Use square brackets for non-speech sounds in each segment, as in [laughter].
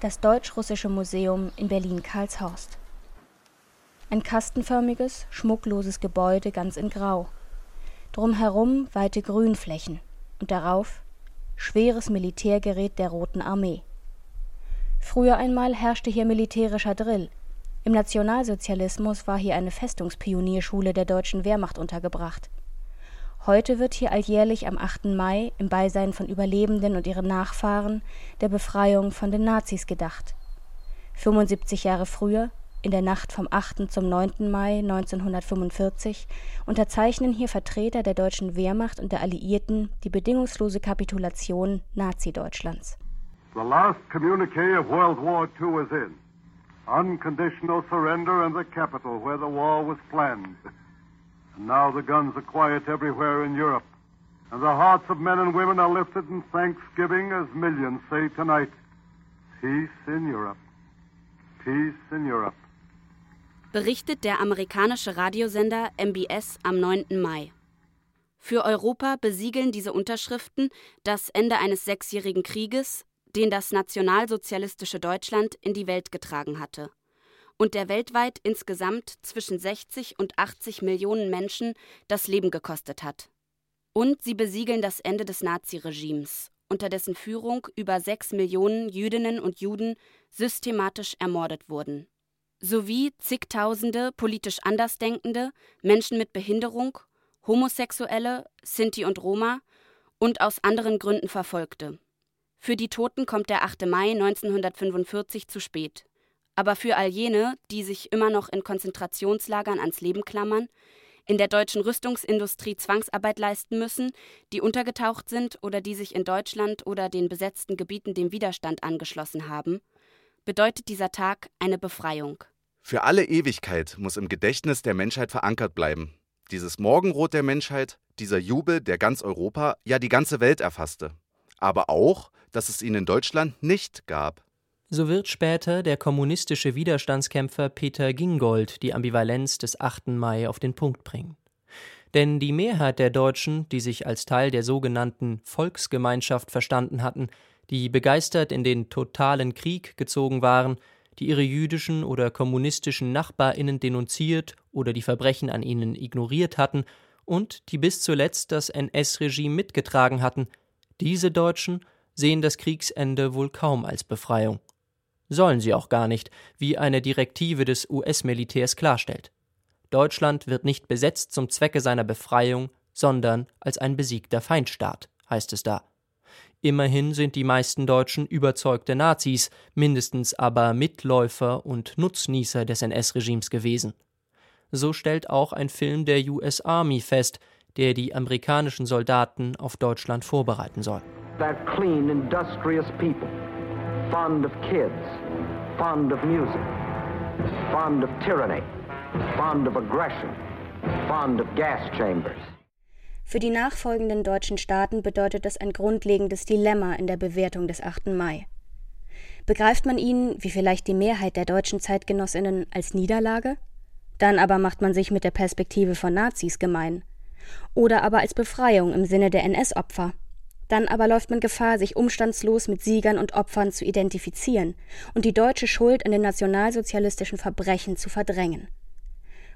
das Deutsch-Russische Museum in Berlin-Karlshorst. Ein kastenförmiges, schmuckloses Gebäude ganz in Grau. Drumherum weite Grünflächen und darauf schweres Militärgerät der Roten Armee. Früher einmal herrschte hier militärischer Drill. Im Nationalsozialismus war hier eine Festungspionierschule der deutschen Wehrmacht untergebracht. Heute wird hier alljährlich am 8. Mai im Beisein von Überlebenden und ihren Nachfahren der Befreiung von den Nazis gedacht. 75 Jahre früher, in der Nacht vom 8. zum 9. Mai 1945, unterzeichnen hier Vertreter der deutschen Wehrmacht und der Alliierten die bedingungslose Kapitulation Nazi-Deutschlands. The last communique of World War II is in. Unconditional surrender in the capital where the war was planned. [laughs] Now the guns are quiet everywhere in Europe. And the hearts of men and women are lifted in thanksgiving as millions say tonight, Peace in Europe. Peace in Europe. Berichtet der amerikanische Radiosender MBS am 9. Mai. Für Europa besiegeln diese Unterschriften das Ende eines sechsjährigen Krieges, den das nationalsozialistische Deutschland in die Welt getragen hatte und der weltweit insgesamt zwischen 60 und 80 Millionen Menschen das Leben gekostet hat. Und sie besiegeln das Ende des Naziregimes, unter dessen Führung über 6 Millionen Jüdinnen und Juden systematisch ermordet wurden, sowie zigtausende politisch Andersdenkende, Menschen mit Behinderung, Homosexuelle, Sinti und Roma und aus anderen Gründen Verfolgte. Für die Toten kommt der 8. Mai 1945 zu spät aber für all jene, die sich immer noch in Konzentrationslagern ans Leben klammern, in der deutschen Rüstungsindustrie Zwangsarbeit leisten müssen, die untergetaucht sind oder die sich in Deutschland oder den besetzten Gebieten dem Widerstand angeschlossen haben, bedeutet dieser Tag eine Befreiung. Für alle Ewigkeit muss im Gedächtnis der Menschheit verankert bleiben. Dieses Morgenrot der Menschheit, dieser Jubel, der ganz Europa, ja die ganze Welt erfasste. Aber auch, dass es ihn in Deutschland nicht gab. So wird später der kommunistische Widerstandskämpfer Peter Gingold die Ambivalenz des 8. Mai auf den Punkt bringen. Denn die Mehrheit der Deutschen, die sich als Teil der sogenannten Volksgemeinschaft verstanden hatten, die begeistert in den totalen Krieg gezogen waren, die ihre jüdischen oder kommunistischen Nachbarinnen denunziert oder die Verbrechen an ihnen ignoriert hatten und die bis zuletzt das NS-Regime mitgetragen hatten, diese Deutschen sehen das Kriegsende wohl kaum als Befreiung sollen sie auch gar nicht, wie eine Direktive des US-Militärs klarstellt. Deutschland wird nicht besetzt zum Zwecke seiner Befreiung, sondern als ein besiegter Feindstaat, heißt es da. Immerhin sind die meisten Deutschen überzeugte Nazis, mindestens aber Mitläufer und Nutznießer des NS-Regimes gewesen. So stellt auch ein Film der US Army fest, der die amerikanischen Soldaten auf Deutschland vorbereiten soll. That clean, industrious people fond of kids, fond of music, fond of tyranny, fond of aggression, fond of gas chambers. Für die nachfolgenden deutschen Staaten bedeutet das ein grundlegendes Dilemma in der Bewertung des 8. Mai. Begreift man ihn, wie vielleicht die Mehrheit der deutschen Zeitgenossinnen, als Niederlage? Dann aber macht man sich mit der Perspektive von Nazis gemein. Oder aber als Befreiung im Sinne der NS-Opfer, dann aber läuft man Gefahr, sich umstandslos mit Siegern und Opfern zu identifizieren und die deutsche Schuld an den nationalsozialistischen Verbrechen zu verdrängen.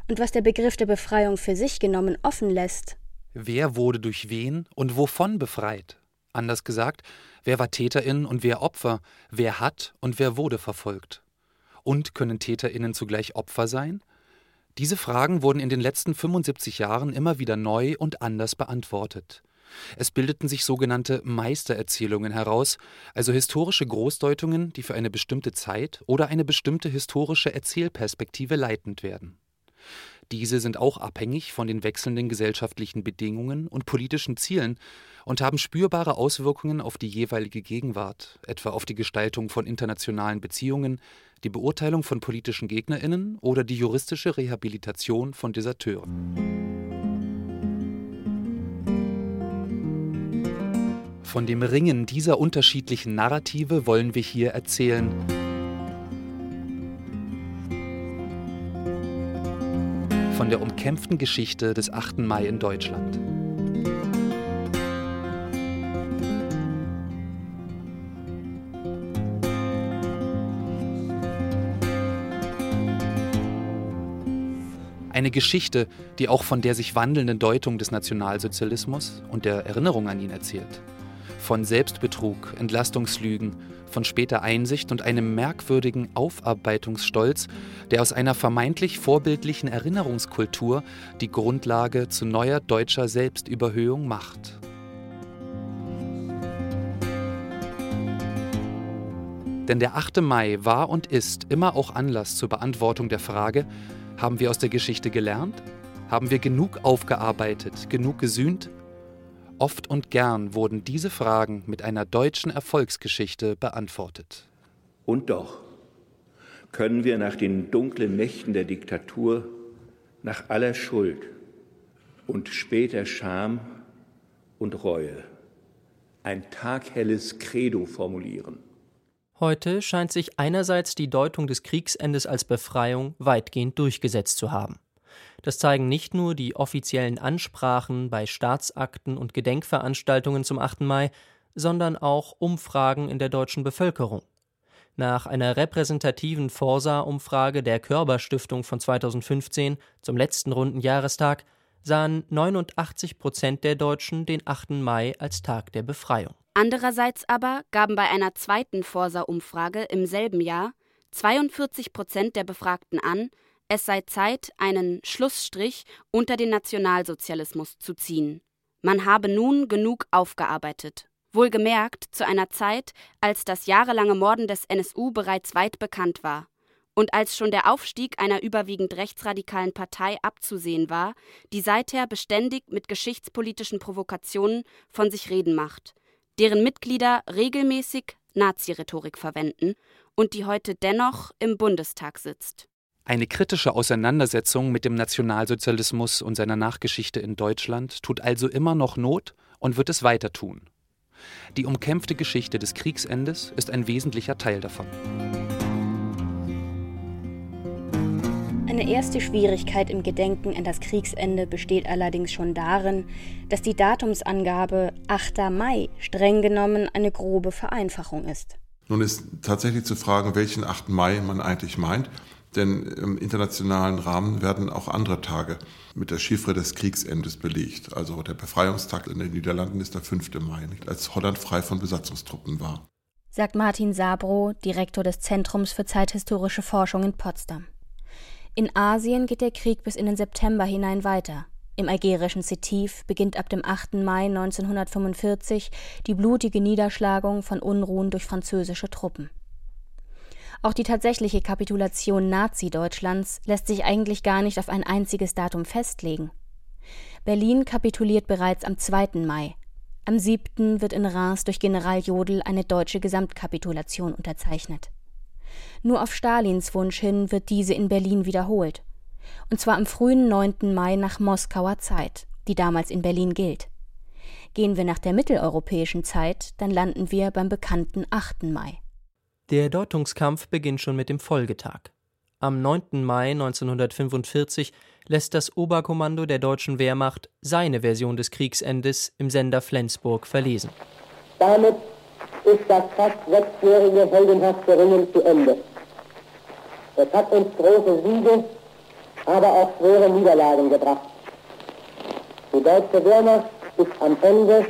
Und was der Begriff der Befreiung für sich genommen offen lässt. Wer wurde durch wen und wovon befreit? Anders gesagt, wer war Täterin und wer Opfer? Wer hat und wer wurde verfolgt? Und können Täterinnen zugleich Opfer sein? Diese Fragen wurden in den letzten 75 Jahren immer wieder neu und anders beantwortet. Es bildeten sich sogenannte Meistererzählungen heraus, also historische Großdeutungen, die für eine bestimmte Zeit oder eine bestimmte historische Erzählperspektive leitend werden. Diese sind auch abhängig von den wechselnden gesellschaftlichen Bedingungen und politischen Zielen und haben spürbare Auswirkungen auf die jeweilige Gegenwart, etwa auf die Gestaltung von internationalen Beziehungen, die Beurteilung von politischen Gegnerinnen oder die juristische Rehabilitation von Deserteuren. Von dem Ringen dieser unterschiedlichen Narrative wollen wir hier erzählen. Von der umkämpften Geschichte des 8. Mai in Deutschland. Eine Geschichte, die auch von der sich wandelnden Deutung des Nationalsozialismus und der Erinnerung an ihn erzählt. Von Selbstbetrug, Entlastungslügen, von später Einsicht und einem merkwürdigen Aufarbeitungsstolz, der aus einer vermeintlich vorbildlichen Erinnerungskultur die Grundlage zu neuer deutscher Selbstüberhöhung macht. Denn der 8. Mai war und ist immer auch Anlass zur Beantwortung der Frage, haben wir aus der Geschichte gelernt? Haben wir genug aufgearbeitet, genug gesühnt? Oft und gern wurden diese Fragen mit einer deutschen Erfolgsgeschichte beantwortet. Und doch können wir nach den dunklen Nächten der Diktatur, nach aller Schuld und später Scham und Reue ein taghelles Credo formulieren. Heute scheint sich einerseits die Deutung des Kriegsendes als Befreiung weitgehend durchgesetzt zu haben. Das zeigen nicht nur die offiziellen Ansprachen bei Staatsakten und Gedenkveranstaltungen zum 8. Mai, sondern auch Umfragen in der deutschen Bevölkerung. Nach einer repräsentativen Forsa-Umfrage der Körber-Stiftung von 2015 zum letzten runden Jahrestag sahen 89 Prozent der Deutschen den 8. Mai als Tag der Befreiung. Andererseits aber gaben bei einer zweiten Forsa-Umfrage im selben Jahr 42 Prozent der Befragten an, es sei Zeit, einen Schlussstrich unter den Nationalsozialismus zu ziehen. Man habe nun genug aufgearbeitet. Wohlgemerkt zu einer Zeit, als das jahrelange Morden des NSU bereits weit bekannt war und als schon der Aufstieg einer überwiegend rechtsradikalen Partei abzusehen war, die seither beständig mit geschichtspolitischen Provokationen von sich reden macht deren Mitglieder regelmäßig Nazi-Rhetorik verwenden und die heute dennoch im Bundestag sitzt. Eine kritische Auseinandersetzung mit dem Nationalsozialismus und seiner Nachgeschichte in Deutschland tut also immer noch Not und wird es weiter tun. Die umkämpfte Geschichte des Kriegsendes ist ein wesentlicher Teil davon. Eine erste Schwierigkeit im Gedenken an das Kriegsende besteht allerdings schon darin, dass die Datumsangabe 8. Mai streng genommen eine grobe Vereinfachung ist. Nun ist tatsächlich zu fragen, welchen 8. Mai man eigentlich meint, denn im internationalen Rahmen werden auch andere Tage mit der Chiffre des Kriegsendes belegt. Also der Befreiungstag in den Niederlanden ist der 5. Mai, als Holland frei von Besatzungstruppen war. Sagt Martin Sabro, Direktor des Zentrums für zeithistorische Forschung in Potsdam. In Asien geht der Krieg bis in den September hinein weiter. Im algerischen Setif beginnt ab dem 8. Mai 1945 die blutige Niederschlagung von Unruhen durch französische Truppen. Auch die tatsächliche Kapitulation Nazi-Deutschlands lässt sich eigentlich gar nicht auf ein einziges Datum festlegen. Berlin kapituliert bereits am 2. Mai. Am 7. wird in Reims durch General Jodl eine deutsche Gesamtkapitulation unterzeichnet. Nur auf Stalins Wunsch hin wird diese in Berlin wiederholt. Und zwar am frühen 9. Mai nach Moskauer Zeit, die damals in Berlin gilt. Gehen wir nach der mitteleuropäischen Zeit, dann landen wir beim bekannten 8. Mai. Der Deutungskampf beginnt schon mit dem Folgetag. Am 9. Mai 1945 lässt das Oberkommando der deutschen Wehrmacht seine Version des Kriegsendes im Sender Flensburg verlesen. Damit ist das fast sechsjährige heldenhafte Ringen zu Ende. Es hat uns große Siege, aber auch schwere Niederlagen gebracht. Die deutsche Wehrmacht ist am Ende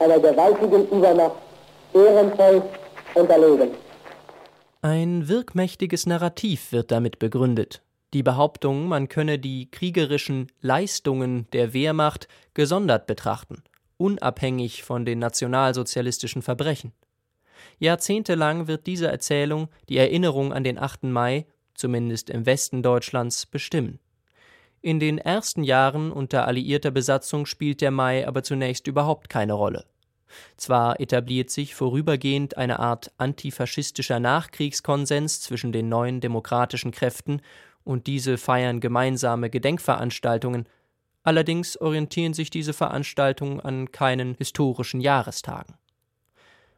einer gewaltigen Übermacht ehrenvoll unterlegen. Ein wirkmächtiges Narrativ wird damit begründet. Die Behauptung, man könne die kriegerischen Leistungen der Wehrmacht gesondert betrachten unabhängig von den nationalsozialistischen Verbrechen. Jahrzehntelang wird diese Erzählung die Erinnerung an den 8. Mai, zumindest im Westen Deutschlands, bestimmen. In den ersten Jahren unter alliierter Besatzung spielt der Mai aber zunächst überhaupt keine Rolle. Zwar etabliert sich vorübergehend eine Art antifaschistischer Nachkriegskonsens zwischen den neuen demokratischen Kräften, und diese feiern gemeinsame Gedenkveranstaltungen, Allerdings orientieren sich diese Veranstaltungen an keinen historischen Jahrestagen.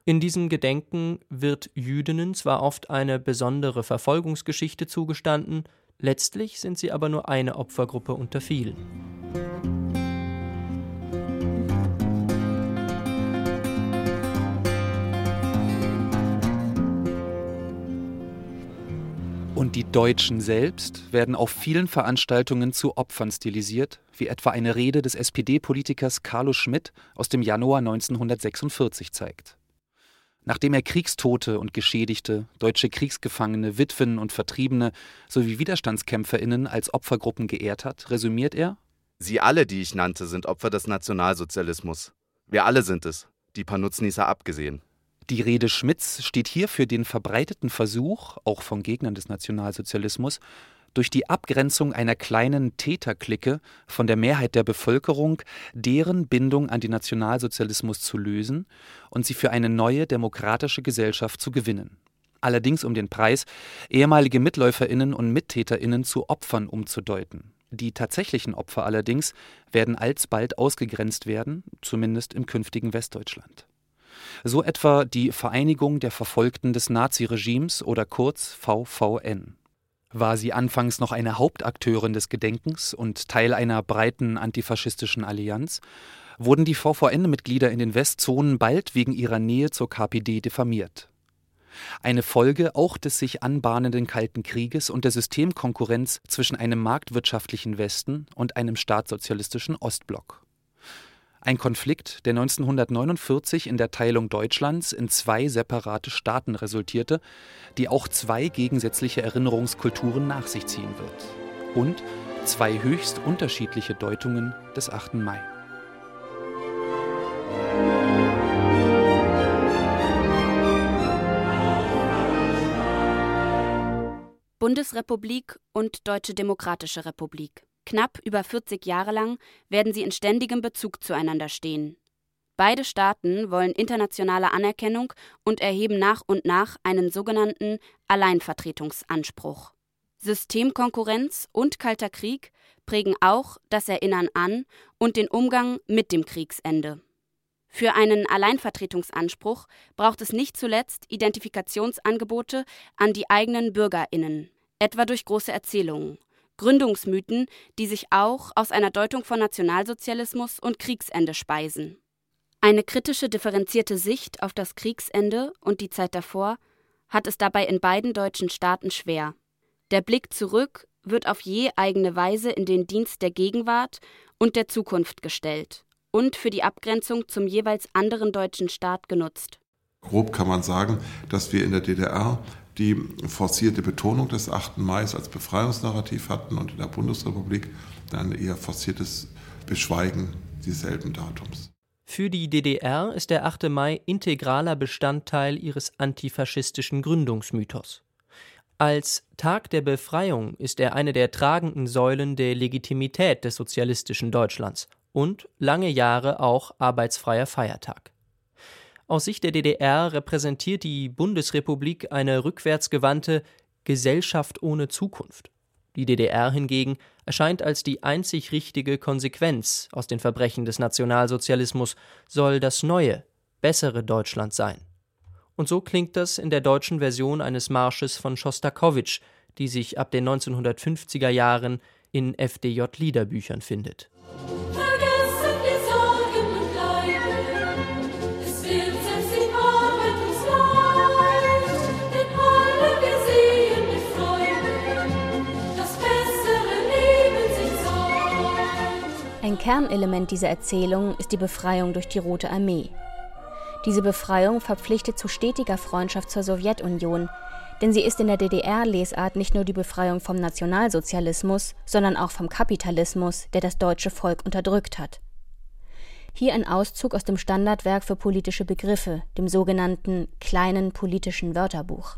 In diesem Gedenken wird Jüdinnen zwar oft eine besondere Verfolgungsgeschichte zugestanden, letztlich sind sie aber nur eine Opfergruppe unter vielen. Und die Deutschen selbst werden auf vielen Veranstaltungen zu Opfern stilisiert, wie etwa eine Rede des SPD-Politikers Carlo Schmidt aus dem Januar 1946 zeigt. Nachdem er Kriegstote und Geschädigte, deutsche Kriegsgefangene, Witwen und Vertriebene sowie Widerstandskämpferinnen als Opfergruppen geehrt hat, resümiert er Sie alle, die ich nannte, sind Opfer des Nationalsozialismus. Wir alle sind es, die paar Nutznießer abgesehen. Die Rede Schmidts steht hier für den verbreiteten Versuch, auch von Gegnern des Nationalsozialismus, durch die Abgrenzung einer kleinen Täterklicke von der Mehrheit der Bevölkerung deren Bindung an den Nationalsozialismus zu lösen und sie für eine neue demokratische Gesellschaft zu gewinnen. Allerdings um den Preis, ehemalige Mitläuferinnen und Mittäterinnen zu Opfern umzudeuten. Die tatsächlichen Opfer allerdings werden alsbald ausgegrenzt werden, zumindest im künftigen Westdeutschland. So etwa die Vereinigung der Verfolgten des Naziregimes oder kurz VVN. War sie anfangs noch eine Hauptakteurin des Gedenkens und Teil einer breiten antifaschistischen Allianz, wurden die VVN-Mitglieder in den Westzonen bald wegen ihrer Nähe zur KPD diffamiert. Eine Folge auch des sich anbahnenden Kalten Krieges und der Systemkonkurrenz zwischen einem marktwirtschaftlichen Westen und einem staatssozialistischen Ostblock. Ein Konflikt, der 1949 in der Teilung Deutschlands in zwei separate Staaten resultierte, die auch zwei gegensätzliche Erinnerungskulturen nach sich ziehen wird. Und zwei höchst unterschiedliche Deutungen des 8. Mai. Bundesrepublik und Deutsche Demokratische Republik. Knapp über 40 Jahre lang werden sie in ständigem Bezug zueinander stehen. Beide Staaten wollen internationale Anerkennung und erheben nach und nach einen sogenannten Alleinvertretungsanspruch. Systemkonkurrenz und Kalter Krieg prägen auch das Erinnern an und den Umgang mit dem Kriegsende. Für einen Alleinvertretungsanspruch braucht es nicht zuletzt Identifikationsangebote an die eigenen Bürgerinnen, etwa durch große Erzählungen, Gründungsmythen, die sich auch aus einer Deutung von Nationalsozialismus und Kriegsende speisen. Eine kritische differenzierte Sicht auf das Kriegsende und die Zeit davor hat es dabei in beiden deutschen Staaten schwer. Der Blick zurück wird auf je eigene Weise in den Dienst der Gegenwart und der Zukunft gestellt und für die Abgrenzung zum jeweils anderen deutschen Staat genutzt. Grob kann man sagen, dass wir in der DDR die forcierte Betonung des 8. Mai als Befreiungsnarrativ hatten und in der Bundesrepublik dann eher forciertes Beschweigen dieselben Datums. Für die DDR ist der 8. Mai integraler Bestandteil ihres antifaschistischen Gründungsmythos. Als Tag der Befreiung ist er eine der tragenden Säulen der Legitimität des sozialistischen Deutschlands und lange Jahre auch arbeitsfreier Feiertag. Aus Sicht der DDR repräsentiert die Bundesrepublik eine rückwärtsgewandte Gesellschaft ohne Zukunft. Die DDR hingegen erscheint als die einzig richtige Konsequenz aus den Verbrechen des Nationalsozialismus, soll das neue, bessere Deutschland sein. Und so klingt das in der deutschen Version eines Marsches von Schostakowitsch, die sich ab den 1950er Jahren in FDJ-Liederbüchern findet. Kernelement dieser Erzählung ist die Befreiung durch die Rote Armee. Diese Befreiung verpflichtet zu stetiger Freundschaft zur Sowjetunion, denn sie ist in der DDR-Lesart nicht nur die Befreiung vom Nationalsozialismus, sondern auch vom Kapitalismus, der das deutsche Volk unterdrückt hat. Hier ein Auszug aus dem Standardwerk für politische Begriffe, dem sogenannten kleinen politischen Wörterbuch.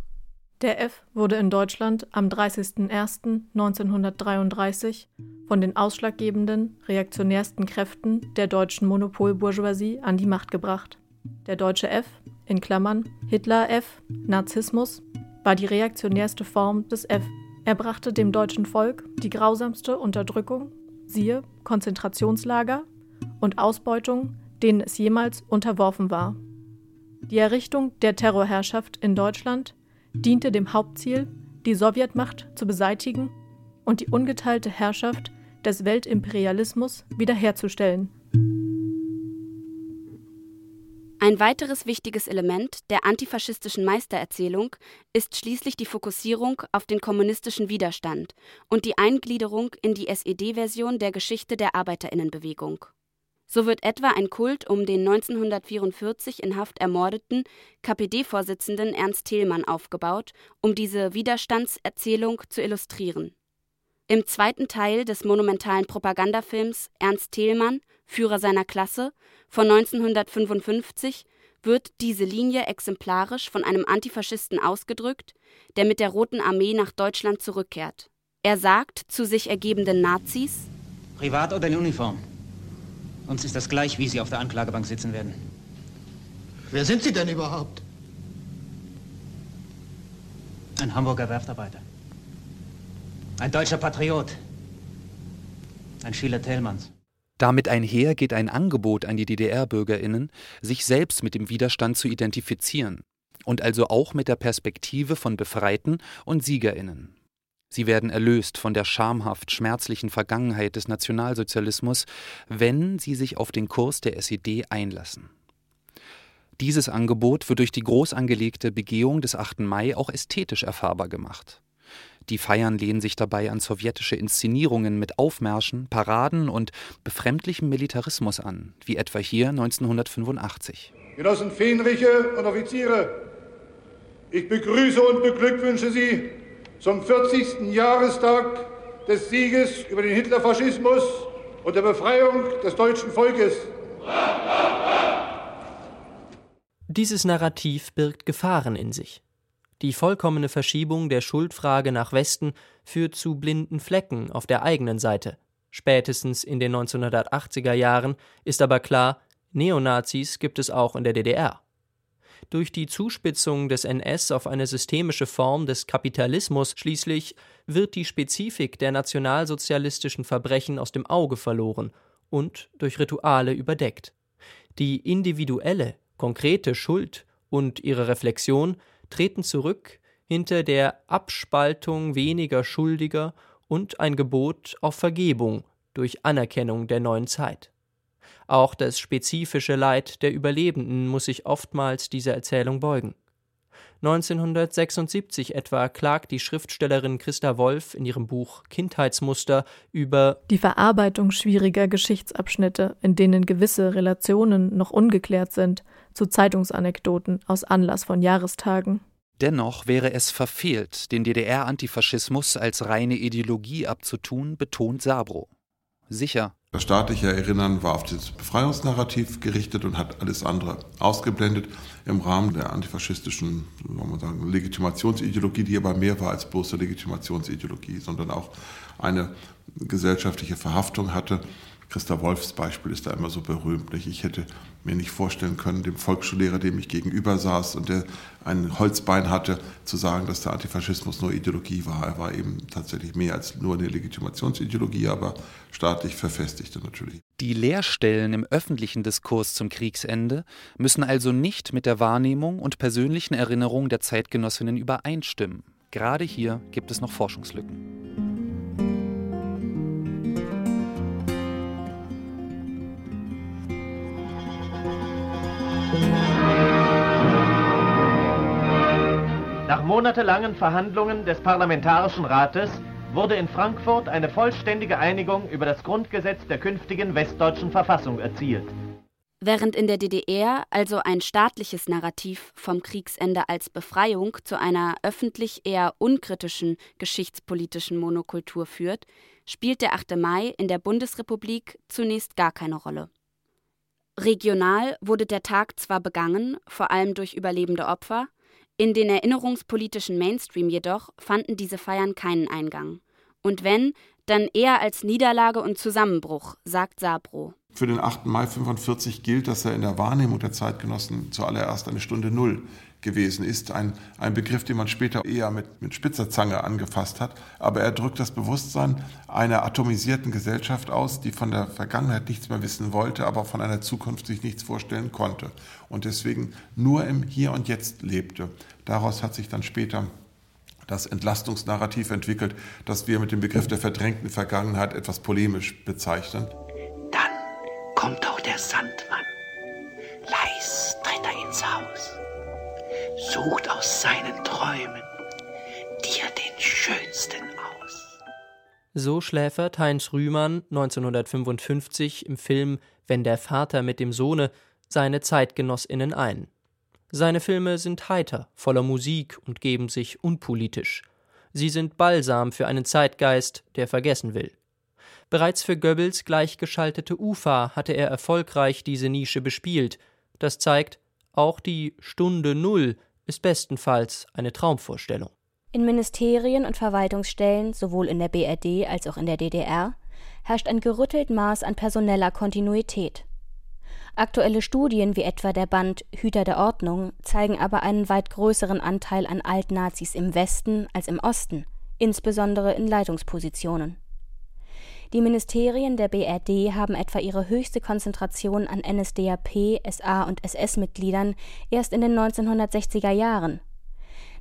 Der F wurde in Deutschland am 30.01.1933 von den ausschlaggebenden, reaktionärsten Kräften der deutschen Monopolbourgeoisie an die Macht gebracht. Der deutsche F, in Klammern Hitler F, Narzissmus, war die reaktionärste Form des F. Er brachte dem deutschen Volk die grausamste Unterdrückung, siehe Konzentrationslager und Ausbeutung, denen es jemals unterworfen war. Die Errichtung der Terrorherrschaft in Deutschland diente dem Hauptziel, die Sowjetmacht zu beseitigen und die ungeteilte Herrschaft des Weltimperialismus wiederherzustellen. Ein weiteres wichtiges Element der antifaschistischen Meistererzählung ist schließlich die Fokussierung auf den kommunistischen Widerstand und die Eingliederung in die SED-Version der Geschichte der Arbeiterinnenbewegung. So wird etwa ein Kult um den 1944 in Haft ermordeten KPD-Vorsitzenden Ernst Thälmann aufgebaut, um diese Widerstandserzählung zu illustrieren. Im zweiten Teil des monumentalen Propagandafilms Ernst Thälmann, Führer seiner Klasse von 1955 wird diese Linie exemplarisch von einem Antifaschisten ausgedrückt, der mit der Roten Armee nach Deutschland zurückkehrt. Er sagt zu sich ergebenden Nazis: Privat oder in Uniform? Uns ist das gleich, wie Sie auf der Anklagebank sitzen werden. Wer sind Sie denn überhaupt? Ein Hamburger Werftarbeiter. Ein deutscher Patriot. Ein Schüler Thälmanns. Damit einher geht ein Angebot an die DDR-Bürgerinnen, sich selbst mit dem Widerstand zu identifizieren und also auch mit der Perspektive von Befreiten und Siegerinnen. Sie werden erlöst von der schamhaft schmerzlichen Vergangenheit des Nationalsozialismus, wenn sie sich auf den Kurs der SED einlassen. Dieses Angebot wird durch die groß angelegte Begehung des 8. Mai auch ästhetisch erfahrbar gemacht. Die Feiern lehnen sich dabei an sowjetische Inszenierungen mit Aufmärschen, Paraden und befremdlichem Militarismus an, wie etwa hier 1985. Genossen Fähnriche und Offiziere, ich begrüße und beglückwünsche Sie zum 40. Jahrestag des Sieges über den Hitlerfaschismus und der Befreiung des deutschen Volkes. Dieses Narrativ birgt Gefahren in sich. Die vollkommene Verschiebung der Schuldfrage nach Westen führt zu blinden Flecken auf der eigenen Seite. Spätestens in den 1980er Jahren ist aber klar, Neonazis gibt es auch in der DDR. Durch die Zuspitzung des NS auf eine systemische Form des Kapitalismus schließlich wird die Spezifik der nationalsozialistischen Verbrechen aus dem Auge verloren und durch Rituale überdeckt. Die individuelle, konkrete Schuld und ihre Reflexion treten zurück hinter der Abspaltung weniger Schuldiger und ein Gebot auf Vergebung durch Anerkennung der neuen Zeit. Auch das spezifische Leid der Überlebenden muss sich oftmals dieser Erzählung beugen. 1976 etwa klagt die Schriftstellerin Christa Wolf in ihrem Buch Kindheitsmuster über die Verarbeitung schwieriger Geschichtsabschnitte, in denen gewisse Relationen noch ungeklärt sind, zu Zeitungsanekdoten aus Anlass von Jahrestagen. Dennoch wäre es verfehlt, den DDR-Antifaschismus als reine Ideologie abzutun, betont Sabro. Sicher. Das staatliche Erinnern war auf das Befreiungsnarrativ gerichtet und hat alles andere ausgeblendet im Rahmen der antifaschistischen sagen, Legitimationsideologie, die aber mehr war als bloße Legitimationsideologie, sondern auch eine gesellschaftliche Verhaftung hatte Christa Wolfs Beispiel ist da immer so berühmt. Nicht? Ich hätte mir nicht vorstellen können, dem Volksschullehrer, dem ich gegenüber saß und der ein Holzbein hatte, zu sagen, dass der Antifaschismus nur Ideologie war. Er war eben tatsächlich mehr als nur eine Legitimationsideologie, aber staatlich verfestigte natürlich. Die Leerstellen im öffentlichen Diskurs zum Kriegsende müssen also nicht mit der Wahrnehmung und persönlichen Erinnerung der Zeitgenossinnen übereinstimmen. Gerade hier gibt es noch Forschungslücken. Nach monatelangen Verhandlungen des Parlamentarischen Rates wurde in Frankfurt eine vollständige Einigung über das Grundgesetz der künftigen westdeutschen Verfassung erzielt. Während in der DDR also ein staatliches Narrativ vom Kriegsende als Befreiung zu einer öffentlich eher unkritischen geschichtspolitischen Monokultur führt, spielt der 8. Mai in der Bundesrepublik zunächst gar keine Rolle. Regional wurde der Tag zwar begangen, vor allem durch überlebende Opfer, in den erinnerungspolitischen Mainstream jedoch fanden diese Feiern keinen Eingang. Und wenn, dann eher als Niederlage und Zusammenbruch, sagt Sabro. Für den 8. Mai 45 gilt, dass er in der Wahrnehmung der Zeitgenossen zuallererst eine Stunde Null gewesen ist. Ein, ein Begriff, den man später eher mit, mit spitzer Zange angefasst hat. Aber er drückt das Bewusstsein einer atomisierten Gesellschaft aus, die von der Vergangenheit nichts mehr wissen wollte, aber von einer Zukunft sich nichts vorstellen konnte. Und deswegen nur im Hier und Jetzt lebte. Daraus hat sich dann später das Entlastungsnarrativ entwickelt, das wir mit dem Begriff der verdrängten Vergangenheit etwas polemisch bezeichnen. Dann kommt auch der Sandmann. Leis tritt Wirtshaus, sucht aus seinen Träumen dir den schönsten aus. So schläfert Heinz Rühmann 1955 im Film Wenn der Vater mit dem Sohne seine Zeitgenossinnen ein. Seine Filme sind heiter, voller Musik und geben sich unpolitisch. Sie sind Balsam für einen Zeitgeist, der vergessen will. Bereits für Goebbels gleichgeschaltete UFA hatte er erfolgreich diese Nische bespielt. Das zeigt, auch die Stunde Null ist bestenfalls eine Traumvorstellung. In Ministerien und Verwaltungsstellen, sowohl in der BRD als auch in der DDR, herrscht ein gerüttelt Maß an personeller Kontinuität. Aktuelle Studien wie etwa der Band Hüter der Ordnung zeigen aber einen weit größeren Anteil an Altnazis im Westen als im Osten, insbesondere in Leitungspositionen. Die Ministerien der BRD haben etwa ihre höchste Konzentration an NSDAP, SA und SS-Mitgliedern erst in den 1960er Jahren.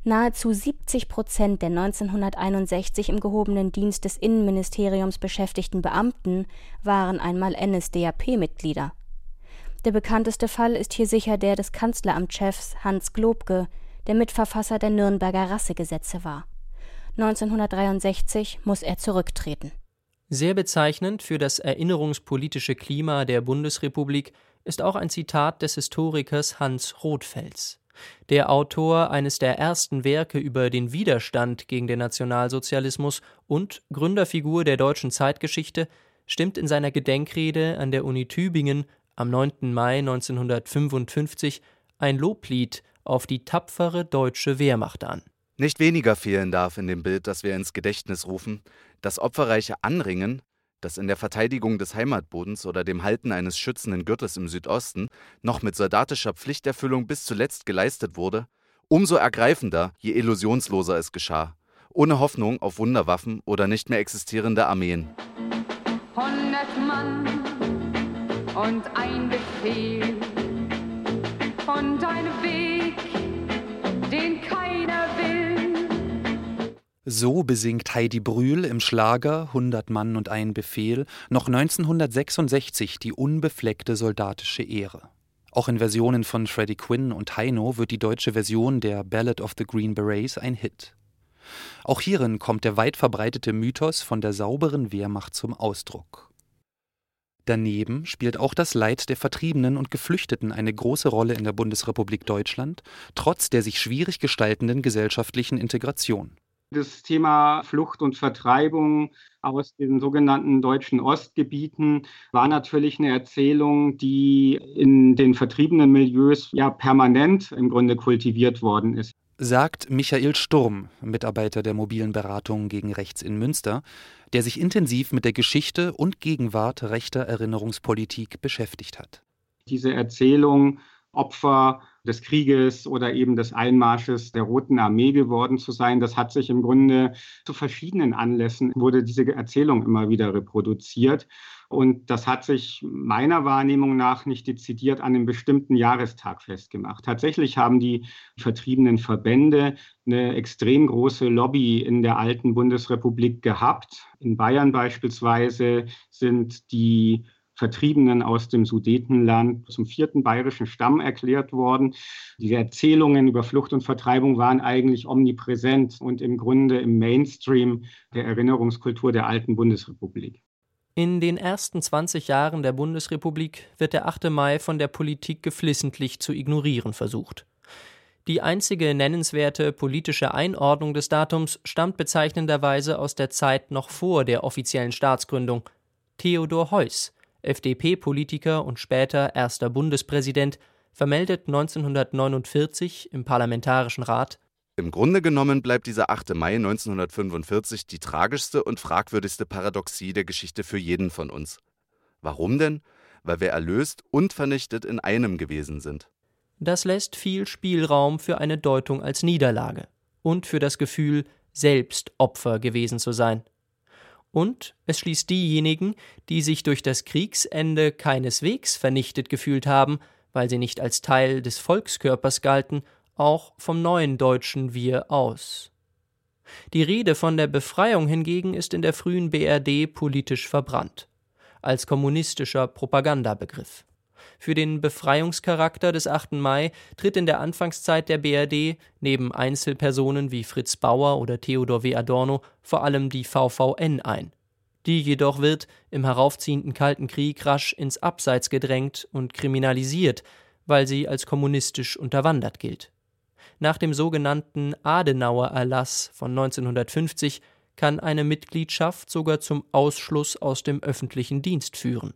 Nahezu 70 Prozent der 1961 im gehobenen Dienst des Innenministeriums beschäftigten Beamten waren einmal NSDAP-Mitglieder. Der bekannteste Fall ist hier sicher der des Kanzleramtschefs Hans Globke, der Mitverfasser der Nürnberger Rassegesetze war. 1963 muss er zurücktreten. Sehr bezeichnend für das erinnerungspolitische Klima der Bundesrepublik ist auch ein Zitat des Historikers Hans Rothfels. Der Autor eines der ersten Werke über den Widerstand gegen den Nationalsozialismus und Gründerfigur der deutschen Zeitgeschichte stimmt in seiner Gedenkrede an der Uni Tübingen am 9. Mai 1955 ein Loblied auf die tapfere deutsche Wehrmacht an. Nicht weniger fehlen darf in dem Bild, das wir ins Gedächtnis rufen, das opferreiche Anringen, das in der Verteidigung des Heimatbodens oder dem Halten eines schützenden Gürtels im Südosten noch mit soldatischer Pflichterfüllung bis zuletzt geleistet wurde, umso ergreifender, je illusionsloser es geschah, ohne Hoffnung auf Wunderwaffen oder nicht mehr existierende Armeen. 100 Mann und ein Befehl und ein Weg, So besingt Heidi Brühl im Schlager 100 Mann und ein Befehl noch 1966 die unbefleckte soldatische Ehre. Auch in Versionen von Freddie Quinn und Heino wird die deutsche Version der Ballad of the Green Berets ein Hit. Auch hierin kommt der weit verbreitete Mythos von der sauberen Wehrmacht zum Ausdruck. Daneben spielt auch das Leid der Vertriebenen und Geflüchteten eine große Rolle in der Bundesrepublik Deutschland, trotz der sich schwierig gestaltenden gesellschaftlichen Integration. Das Thema Flucht und Vertreibung aus den sogenannten deutschen Ostgebieten war natürlich eine Erzählung, die in den vertriebenen Milieus ja permanent im Grunde kultiviert worden ist sagt Michael Sturm, Mitarbeiter der mobilen Beratung gegen Rechts in Münster, der sich intensiv mit der Geschichte und Gegenwart rechter Erinnerungspolitik beschäftigt hat. Diese Erzählung, Opfer des Krieges oder eben des Einmarsches der Roten Armee geworden zu sein, das hat sich im Grunde zu verschiedenen Anlässen, wurde diese Erzählung immer wieder reproduziert. Und das hat sich meiner Wahrnehmung nach nicht dezidiert an einem bestimmten Jahrestag festgemacht. Tatsächlich haben die vertriebenen Verbände eine extrem große Lobby in der alten Bundesrepublik gehabt. In Bayern beispielsweise sind die Vertriebenen aus dem Sudetenland zum vierten bayerischen Stamm erklärt worden. Die Erzählungen über Flucht und Vertreibung waren eigentlich omnipräsent und im Grunde im Mainstream der Erinnerungskultur der alten Bundesrepublik. In den ersten 20 Jahren der Bundesrepublik wird der 8. Mai von der Politik geflissentlich zu ignorieren versucht. Die einzige nennenswerte politische Einordnung des Datums stammt bezeichnenderweise aus der Zeit noch vor der offiziellen Staatsgründung. Theodor Heuss, FDP-Politiker und später erster Bundespräsident, vermeldet 1949 im Parlamentarischen Rat im Grunde genommen bleibt dieser 8. Mai 1945 die tragischste und fragwürdigste Paradoxie der Geschichte für jeden von uns. Warum denn? Weil wir erlöst und vernichtet in einem gewesen sind. Das lässt viel Spielraum für eine Deutung als Niederlage und für das Gefühl, selbst Opfer gewesen zu sein. Und es schließt diejenigen, die sich durch das Kriegsende keineswegs vernichtet gefühlt haben, weil sie nicht als Teil des Volkskörpers galten auch vom neuen deutschen Wir aus. Die Rede von der Befreiung hingegen ist in der frühen BRD politisch verbrannt, als kommunistischer Propagandabegriff. Für den Befreiungscharakter des 8. Mai tritt in der Anfangszeit der BRD neben Einzelpersonen wie Fritz Bauer oder Theodor W. Adorno vor allem die VVN ein. Die jedoch wird im heraufziehenden Kalten Krieg rasch ins Abseits gedrängt und kriminalisiert, weil sie als kommunistisch unterwandert gilt. Nach dem sogenannten Adenauer-Erlass von 1950 kann eine Mitgliedschaft sogar zum Ausschluss aus dem öffentlichen Dienst führen.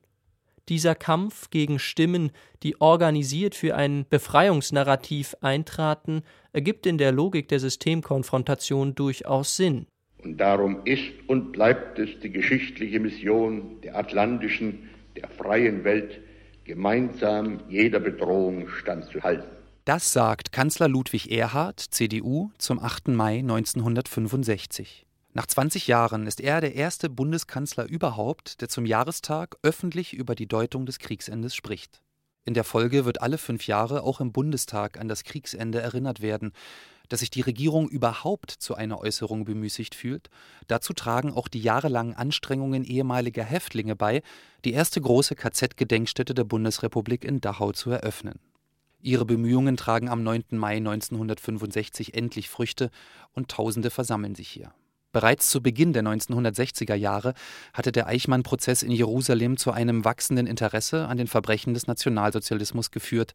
Dieser Kampf gegen Stimmen, die organisiert für ein Befreiungsnarrativ eintraten, ergibt in der Logik der Systemkonfrontation durchaus Sinn. Und darum ist und bleibt es die geschichtliche Mission der atlantischen, der freien Welt, gemeinsam jeder Bedrohung standzuhalten. Das sagt Kanzler Ludwig Erhard, CDU, zum 8. Mai 1965. Nach 20 Jahren ist er der erste Bundeskanzler überhaupt, der zum Jahrestag öffentlich über die Deutung des Kriegsendes spricht. In der Folge wird alle fünf Jahre auch im Bundestag an das Kriegsende erinnert werden. Dass sich die Regierung überhaupt zu einer Äußerung bemüßigt fühlt, dazu tragen auch die jahrelangen Anstrengungen ehemaliger Häftlinge bei, die erste große KZ-Gedenkstätte der Bundesrepublik in Dachau zu eröffnen. Ihre Bemühungen tragen am 9. Mai 1965 endlich Früchte und Tausende versammeln sich hier. Bereits zu Beginn der 1960er Jahre hatte der Eichmann-Prozess in Jerusalem zu einem wachsenden Interesse an den Verbrechen des Nationalsozialismus geführt.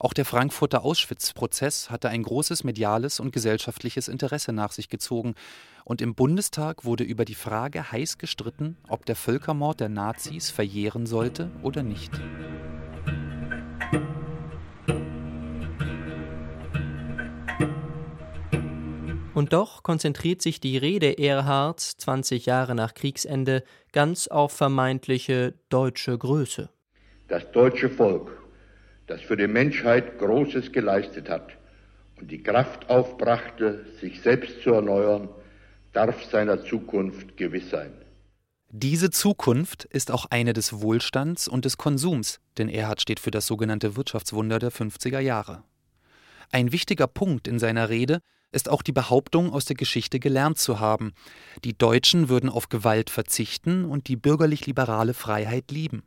Auch der Frankfurter Auschwitz-Prozess hatte ein großes mediales und gesellschaftliches Interesse nach sich gezogen. Und im Bundestag wurde über die Frage heiß gestritten, ob der Völkermord der Nazis verjähren sollte oder nicht. Und doch konzentriert sich die Rede Erhards 20 Jahre nach Kriegsende ganz auf vermeintliche deutsche Größe. Das deutsche Volk, das für die Menschheit Großes geleistet hat und die Kraft aufbrachte, sich selbst zu erneuern, darf seiner Zukunft gewiss sein. Diese Zukunft ist auch eine des Wohlstands und des Konsums, denn Erhard steht für das sogenannte Wirtschaftswunder der 50er Jahre. Ein wichtiger Punkt in seiner Rede ist auch die Behauptung, aus der Geschichte gelernt zu haben. Die Deutschen würden auf Gewalt verzichten und die bürgerlich-liberale Freiheit lieben.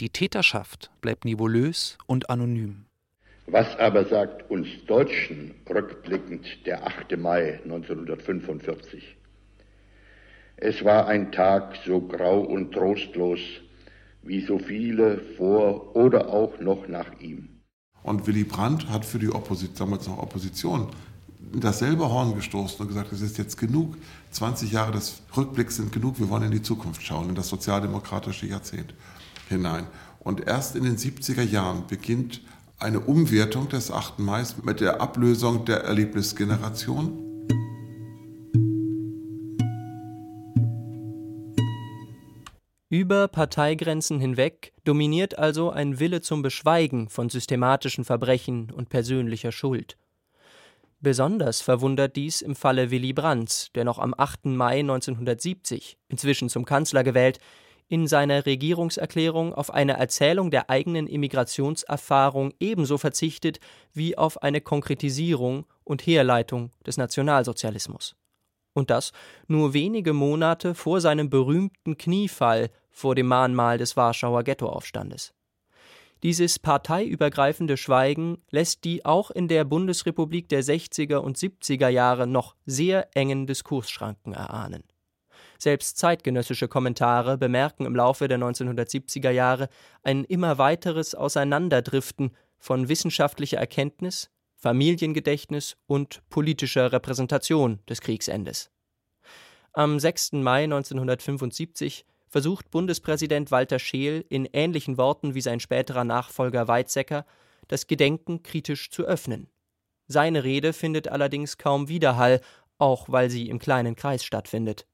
Die Täterschaft bleibt nebulös und anonym. Was aber sagt uns Deutschen rückblickend der 8. Mai 1945? Es war ein Tag so grau und trostlos wie so viele vor oder auch noch nach ihm. Und Willy Brandt hat für die Opposition, damals noch Opposition, dasselbe Horn gestoßen und gesagt, es ist jetzt genug, 20 Jahre des Rückblicks sind genug, wir wollen in die Zukunft schauen, in das sozialdemokratische Jahrzehnt hinein. Und erst in den 70er Jahren beginnt eine Umwertung des 8. Mai mit der Ablösung der Erlebnisgeneration. Über Parteigrenzen hinweg dominiert also ein Wille zum Beschweigen von systematischen Verbrechen und persönlicher Schuld. Besonders verwundert dies im Falle Willy Brandts, der noch am 8. Mai 1970, inzwischen zum Kanzler gewählt, in seiner Regierungserklärung auf eine Erzählung der eigenen Immigrationserfahrung ebenso verzichtet wie auf eine Konkretisierung und Herleitung des Nationalsozialismus. Und das nur wenige Monate vor seinem berühmten Kniefall vor dem Mahnmal des Warschauer Ghettoaufstandes. Dieses parteiübergreifende Schweigen lässt die auch in der Bundesrepublik der 60er und 70er Jahre noch sehr engen Diskursschranken erahnen. Selbst zeitgenössische Kommentare bemerken im Laufe der 1970er Jahre ein immer weiteres Auseinanderdriften von wissenschaftlicher Erkenntnis, Familiengedächtnis und politischer Repräsentation des Kriegsendes. Am 6. Mai 1975 versucht Bundespräsident Walter Scheel in ähnlichen Worten wie sein späterer Nachfolger Weizsäcker, das Gedenken kritisch zu öffnen. Seine Rede findet allerdings kaum Widerhall, auch weil sie im kleinen Kreis stattfindet.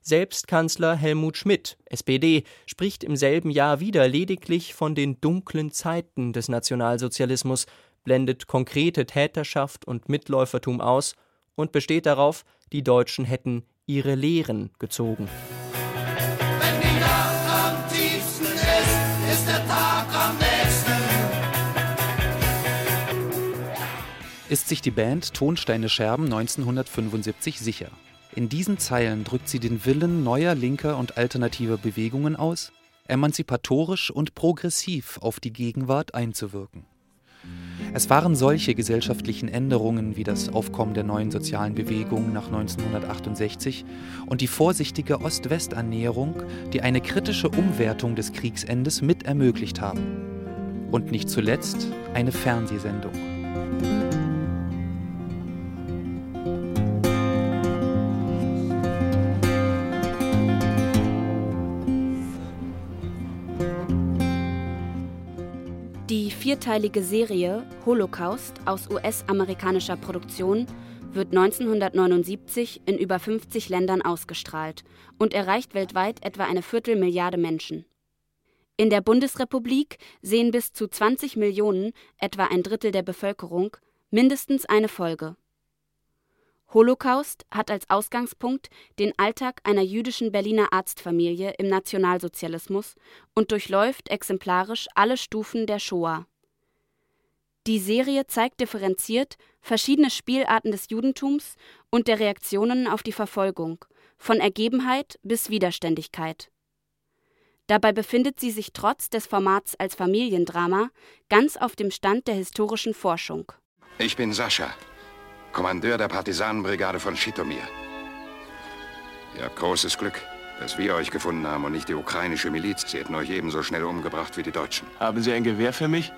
Selbst Kanzler Helmut Schmidt, SPD, spricht im selben Jahr wieder lediglich von den dunklen Zeiten des Nationalsozialismus, blendet konkrete Täterschaft und Mitläufertum aus und besteht darauf, die Deutschen hätten ihre Lehren gezogen. Ist sich die Band Tonsteine Scherben 1975 sicher. In diesen Zeilen drückt sie den Willen neuer linker und alternativer Bewegungen aus, emanzipatorisch und progressiv auf die Gegenwart einzuwirken. Es waren solche gesellschaftlichen Änderungen wie das Aufkommen der neuen sozialen Bewegung nach 1968 und die vorsichtige Ost-West-Annäherung, die eine kritische Umwertung des Kriegsendes mit ermöglicht haben. Und nicht zuletzt eine Fernsehsendung. Vierteilige Serie Holocaust aus US-amerikanischer Produktion wird 1979 in über 50 Ländern ausgestrahlt und erreicht weltweit etwa eine Viertelmilliarde Menschen. In der Bundesrepublik sehen bis zu 20 Millionen, etwa ein Drittel der Bevölkerung, mindestens eine Folge. Holocaust hat als Ausgangspunkt den Alltag einer jüdischen Berliner Arztfamilie im Nationalsozialismus und durchläuft exemplarisch alle Stufen der Shoah. Die Serie zeigt differenziert verschiedene Spielarten des Judentums und der Reaktionen auf die Verfolgung, von Ergebenheit bis Widerständigkeit. Dabei befindet sie sich trotz des Formats als Familiendrama ganz auf dem Stand der historischen Forschung. Ich bin Sascha, Kommandeur der Partisanenbrigade von Schitomir. Ihr habt großes Glück, dass wir euch gefunden haben und nicht die ukrainische Miliz. Sie hätten euch ebenso schnell umgebracht wie die Deutschen. Haben Sie ein Gewehr für mich?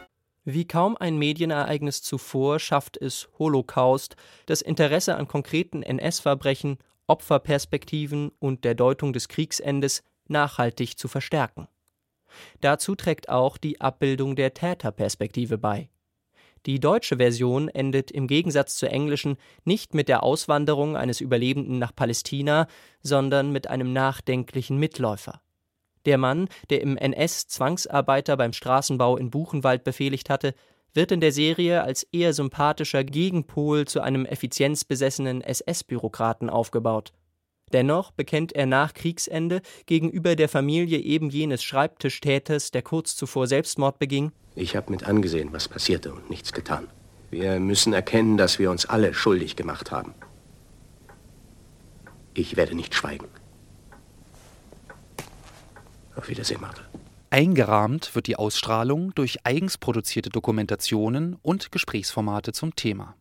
Wie kaum ein Medienereignis zuvor schafft es Holocaust, das Interesse an konkreten NS-Verbrechen, Opferperspektiven und der Deutung des Kriegsendes nachhaltig zu verstärken. Dazu trägt auch die Abbildung der Täterperspektive bei. Die deutsche Version endet im Gegensatz zur englischen nicht mit der Auswanderung eines Überlebenden nach Palästina, sondern mit einem nachdenklichen Mitläufer. Der Mann, der im NS Zwangsarbeiter beim Straßenbau in Buchenwald befehligt hatte, wird in der Serie als eher sympathischer Gegenpol zu einem effizienzbesessenen SS-Bürokraten aufgebaut. Dennoch bekennt er nach Kriegsende gegenüber der Familie eben jenes Schreibtischtäters, der kurz zuvor Selbstmord beging: Ich habe mit angesehen, was passierte und nichts getan. Wir müssen erkennen, dass wir uns alle schuldig gemacht haben. Ich werde nicht schweigen. Auf Wiedersehen, Martha. Eingerahmt wird die Ausstrahlung durch eigens produzierte Dokumentationen und Gesprächsformate zum Thema.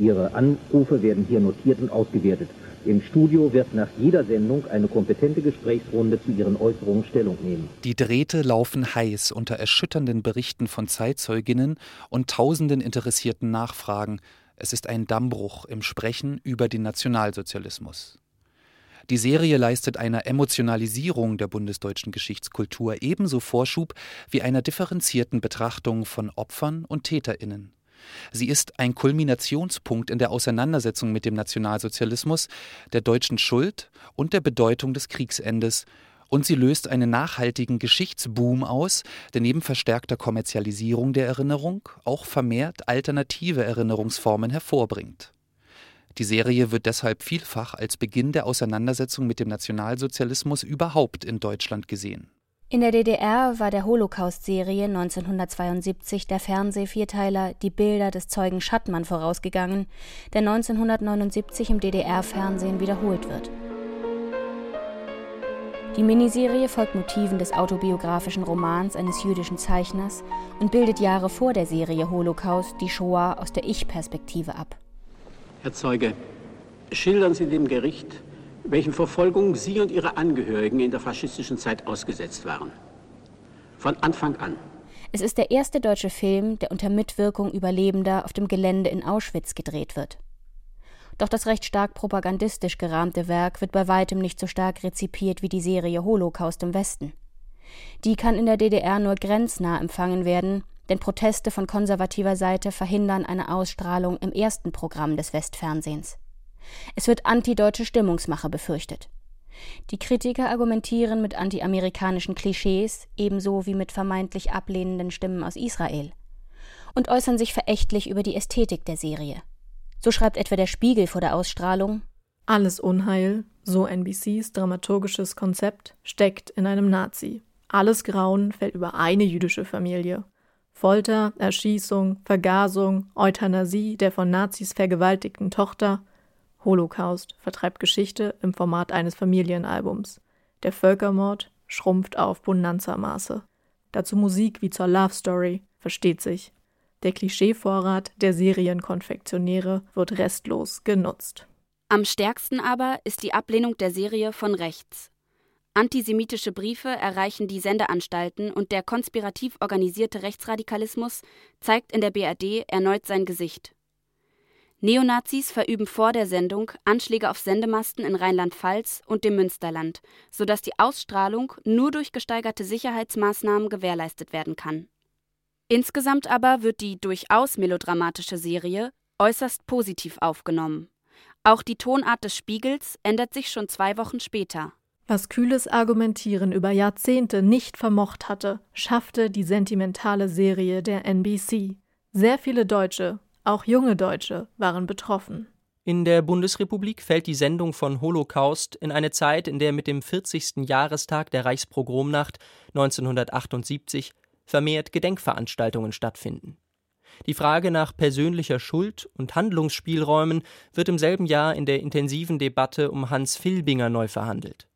Ihre Anrufe werden hier notiert und ausgewertet. Im Studio wird nach jeder Sendung eine kompetente Gesprächsrunde zu Ihren Äußerungen Stellung nehmen. Die Drähte laufen heiß unter erschütternden Berichten von Zeitzeuginnen und tausenden interessierten Nachfragen. Es ist ein Dammbruch im Sprechen über den Nationalsozialismus. Die Serie leistet einer Emotionalisierung der bundesdeutschen Geschichtskultur ebenso Vorschub wie einer differenzierten Betrachtung von Opfern und Täterinnen. Sie ist ein Kulminationspunkt in der Auseinandersetzung mit dem Nationalsozialismus, der deutschen Schuld und der Bedeutung des Kriegsendes, und sie löst einen nachhaltigen Geschichtsboom aus, der neben verstärkter Kommerzialisierung der Erinnerung auch vermehrt alternative Erinnerungsformen hervorbringt. Die Serie wird deshalb vielfach als Beginn der Auseinandersetzung mit dem Nationalsozialismus überhaupt in Deutschland gesehen. In der DDR war der Holocaust-Serie 1972 der Fernsehvierteiler Die Bilder des Zeugen Schattmann vorausgegangen, der 1979 im DDR-Fernsehen wiederholt wird. Die Miniserie folgt Motiven des autobiografischen Romans eines jüdischen Zeichners und bildet Jahre vor der Serie Holocaust die Shoah aus der Ich-Perspektive ab. Herr Zeuge, schildern Sie dem Gericht, welchen Verfolgungen Sie und Ihre Angehörigen in der faschistischen Zeit ausgesetzt waren. Von Anfang an. Es ist der erste deutsche Film, der unter Mitwirkung Überlebender auf dem Gelände in Auschwitz gedreht wird. Doch das recht stark propagandistisch gerahmte Werk wird bei weitem nicht so stark rezipiert wie die Serie Holocaust im Westen. Die kann in der DDR nur grenznah empfangen werden, denn Proteste von konservativer Seite verhindern eine Ausstrahlung im ersten Programm des Westfernsehens. Es wird antideutsche Stimmungsmache befürchtet. Die Kritiker argumentieren mit antiamerikanischen Klischees ebenso wie mit vermeintlich ablehnenden Stimmen aus Israel und äußern sich verächtlich über die Ästhetik der Serie. So schreibt etwa der Spiegel vor der Ausstrahlung Alles Unheil, so NBCs dramaturgisches Konzept, steckt in einem Nazi. Alles Grauen fällt über eine jüdische Familie. Folter, Erschießung, Vergasung, Euthanasie der von Nazis vergewaltigten Tochter, Holocaust vertreibt Geschichte im Format eines Familienalbums. Der Völkermord schrumpft auf Bonanza-Maße. Dazu Musik wie zur Love Story, versteht sich. Der Klischeevorrat der Serienkonfektionäre wird restlos genutzt. Am stärksten aber ist die Ablehnung der Serie von rechts. Antisemitische Briefe erreichen die Sendeanstalten und der konspirativ organisierte Rechtsradikalismus zeigt in der BRD erneut sein Gesicht. Neonazis verüben vor der Sendung Anschläge auf Sendemasten in Rheinland-Pfalz und dem Münsterland, sodass die Ausstrahlung nur durch gesteigerte Sicherheitsmaßnahmen gewährleistet werden kann. Insgesamt aber wird die durchaus melodramatische Serie äußerst positiv aufgenommen. Auch die Tonart des Spiegels ändert sich schon zwei Wochen später. Was kühles Argumentieren über Jahrzehnte nicht vermocht hatte, schaffte die sentimentale Serie der NBC. Sehr viele Deutsche, auch junge Deutsche, waren betroffen. In der Bundesrepublik fällt die Sendung von Holocaust in eine Zeit, in der mit dem 40. Jahrestag der Reichspogromnacht 1978 vermehrt Gedenkveranstaltungen stattfinden. Die Frage nach persönlicher Schuld und Handlungsspielräumen wird im selben Jahr in der intensiven Debatte um Hans Filbinger neu verhandelt.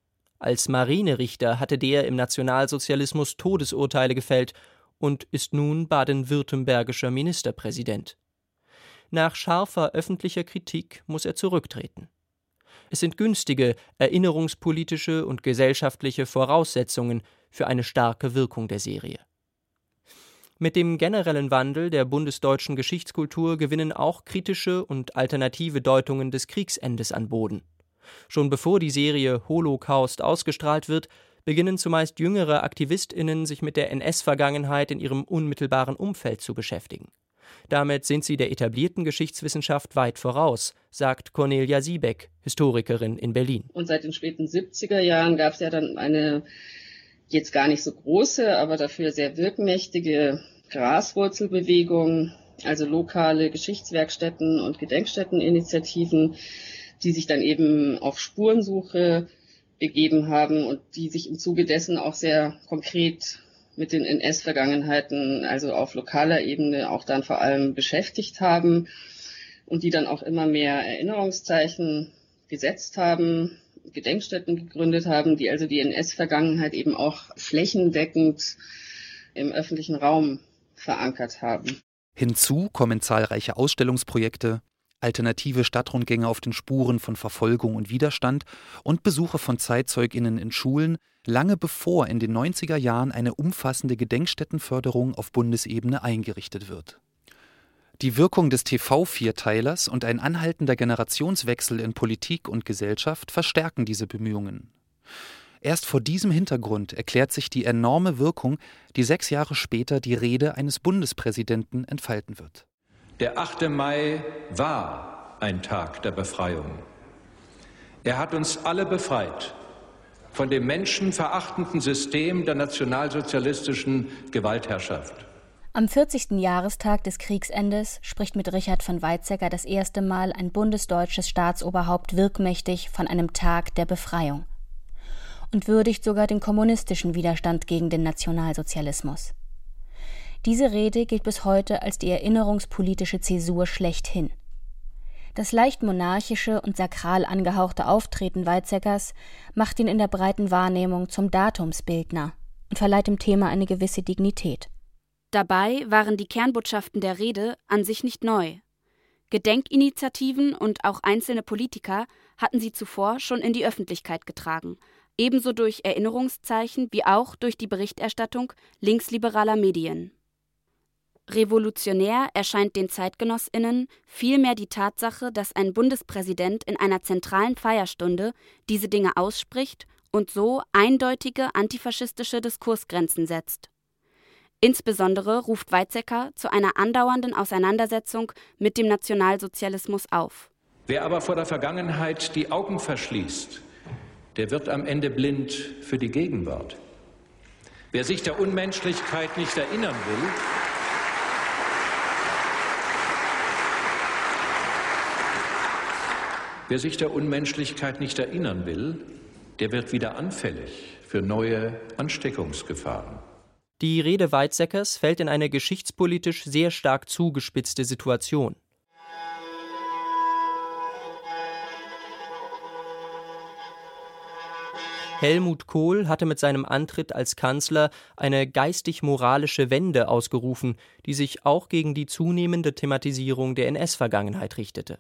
Als Marinerichter hatte der im Nationalsozialismus Todesurteile gefällt und ist nun baden-württembergischer Ministerpräsident. Nach scharfer öffentlicher Kritik muss er zurücktreten. Es sind günstige erinnerungspolitische und gesellschaftliche Voraussetzungen für eine starke Wirkung der Serie. Mit dem generellen Wandel der bundesdeutschen Geschichtskultur gewinnen auch kritische und alternative Deutungen des Kriegsendes an Boden. Schon bevor die Serie Holocaust ausgestrahlt wird, beginnen zumeist jüngere AktivistInnen sich mit der NS-Vergangenheit in ihrem unmittelbaren Umfeld zu beschäftigen. Damit sind sie der etablierten Geschichtswissenschaft weit voraus, sagt Cornelia Siebeck, Historikerin in Berlin. Und seit den späten 70er Jahren gab es ja dann eine jetzt gar nicht so große, aber dafür sehr wirkmächtige Graswurzelbewegung, also lokale Geschichtswerkstätten und Gedenkstätteninitiativen, die sich dann eben auf Spurensuche begeben haben und die sich im Zuge dessen auch sehr konkret mit den NS-Vergangenheiten, also auf lokaler Ebene auch dann vor allem beschäftigt haben und die dann auch immer mehr Erinnerungszeichen gesetzt haben, Gedenkstätten gegründet haben, die also die NS-Vergangenheit eben auch flächendeckend im öffentlichen Raum verankert haben. Hinzu kommen zahlreiche Ausstellungsprojekte, alternative Stadtrundgänge auf den Spuren von Verfolgung und Widerstand und Besuche von Zeitzeuginnen in Schulen, lange bevor in den 90er Jahren eine umfassende Gedenkstättenförderung auf Bundesebene eingerichtet wird. Die Wirkung des TV-Vierteilers und ein anhaltender Generationswechsel in Politik und Gesellschaft verstärken diese Bemühungen. Erst vor diesem Hintergrund erklärt sich die enorme Wirkung, die sechs Jahre später die Rede eines Bundespräsidenten entfalten wird. Der 8. Mai war ein Tag der Befreiung. Er hat uns alle befreit von dem menschenverachtenden System der nationalsozialistischen Gewaltherrschaft. Am 40. Jahrestag des Kriegsendes spricht mit Richard von Weizsäcker das erste Mal ein bundesdeutsches Staatsoberhaupt wirkmächtig von einem Tag der Befreiung und würdigt sogar den kommunistischen Widerstand gegen den Nationalsozialismus. Diese Rede gilt bis heute als die erinnerungspolitische Zäsur schlechthin. Das leicht monarchische und sakral angehauchte Auftreten Weizsäckers macht ihn in der breiten Wahrnehmung zum Datumsbildner und verleiht dem Thema eine gewisse Dignität. Dabei waren die Kernbotschaften der Rede an sich nicht neu. Gedenkinitiativen und auch einzelne Politiker hatten sie zuvor schon in die Öffentlichkeit getragen, ebenso durch Erinnerungszeichen wie auch durch die Berichterstattung linksliberaler Medien. Revolutionär erscheint den Zeitgenossinnen vielmehr die Tatsache, dass ein Bundespräsident in einer zentralen Feierstunde diese Dinge ausspricht und so eindeutige antifaschistische Diskursgrenzen setzt. Insbesondere ruft Weizsäcker zu einer andauernden Auseinandersetzung mit dem Nationalsozialismus auf. Wer aber vor der Vergangenheit die Augen verschließt, der wird am Ende blind für die Gegenwart. Wer sich der Unmenschlichkeit nicht erinnern will, Wer sich der Unmenschlichkeit nicht erinnern will, der wird wieder anfällig für neue Ansteckungsgefahren. Die Rede Weizsäckers fällt in eine geschichtspolitisch sehr stark zugespitzte Situation. Helmut Kohl hatte mit seinem Antritt als Kanzler eine geistig-moralische Wende ausgerufen, die sich auch gegen die zunehmende Thematisierung der NS-Vergangenheit richtete.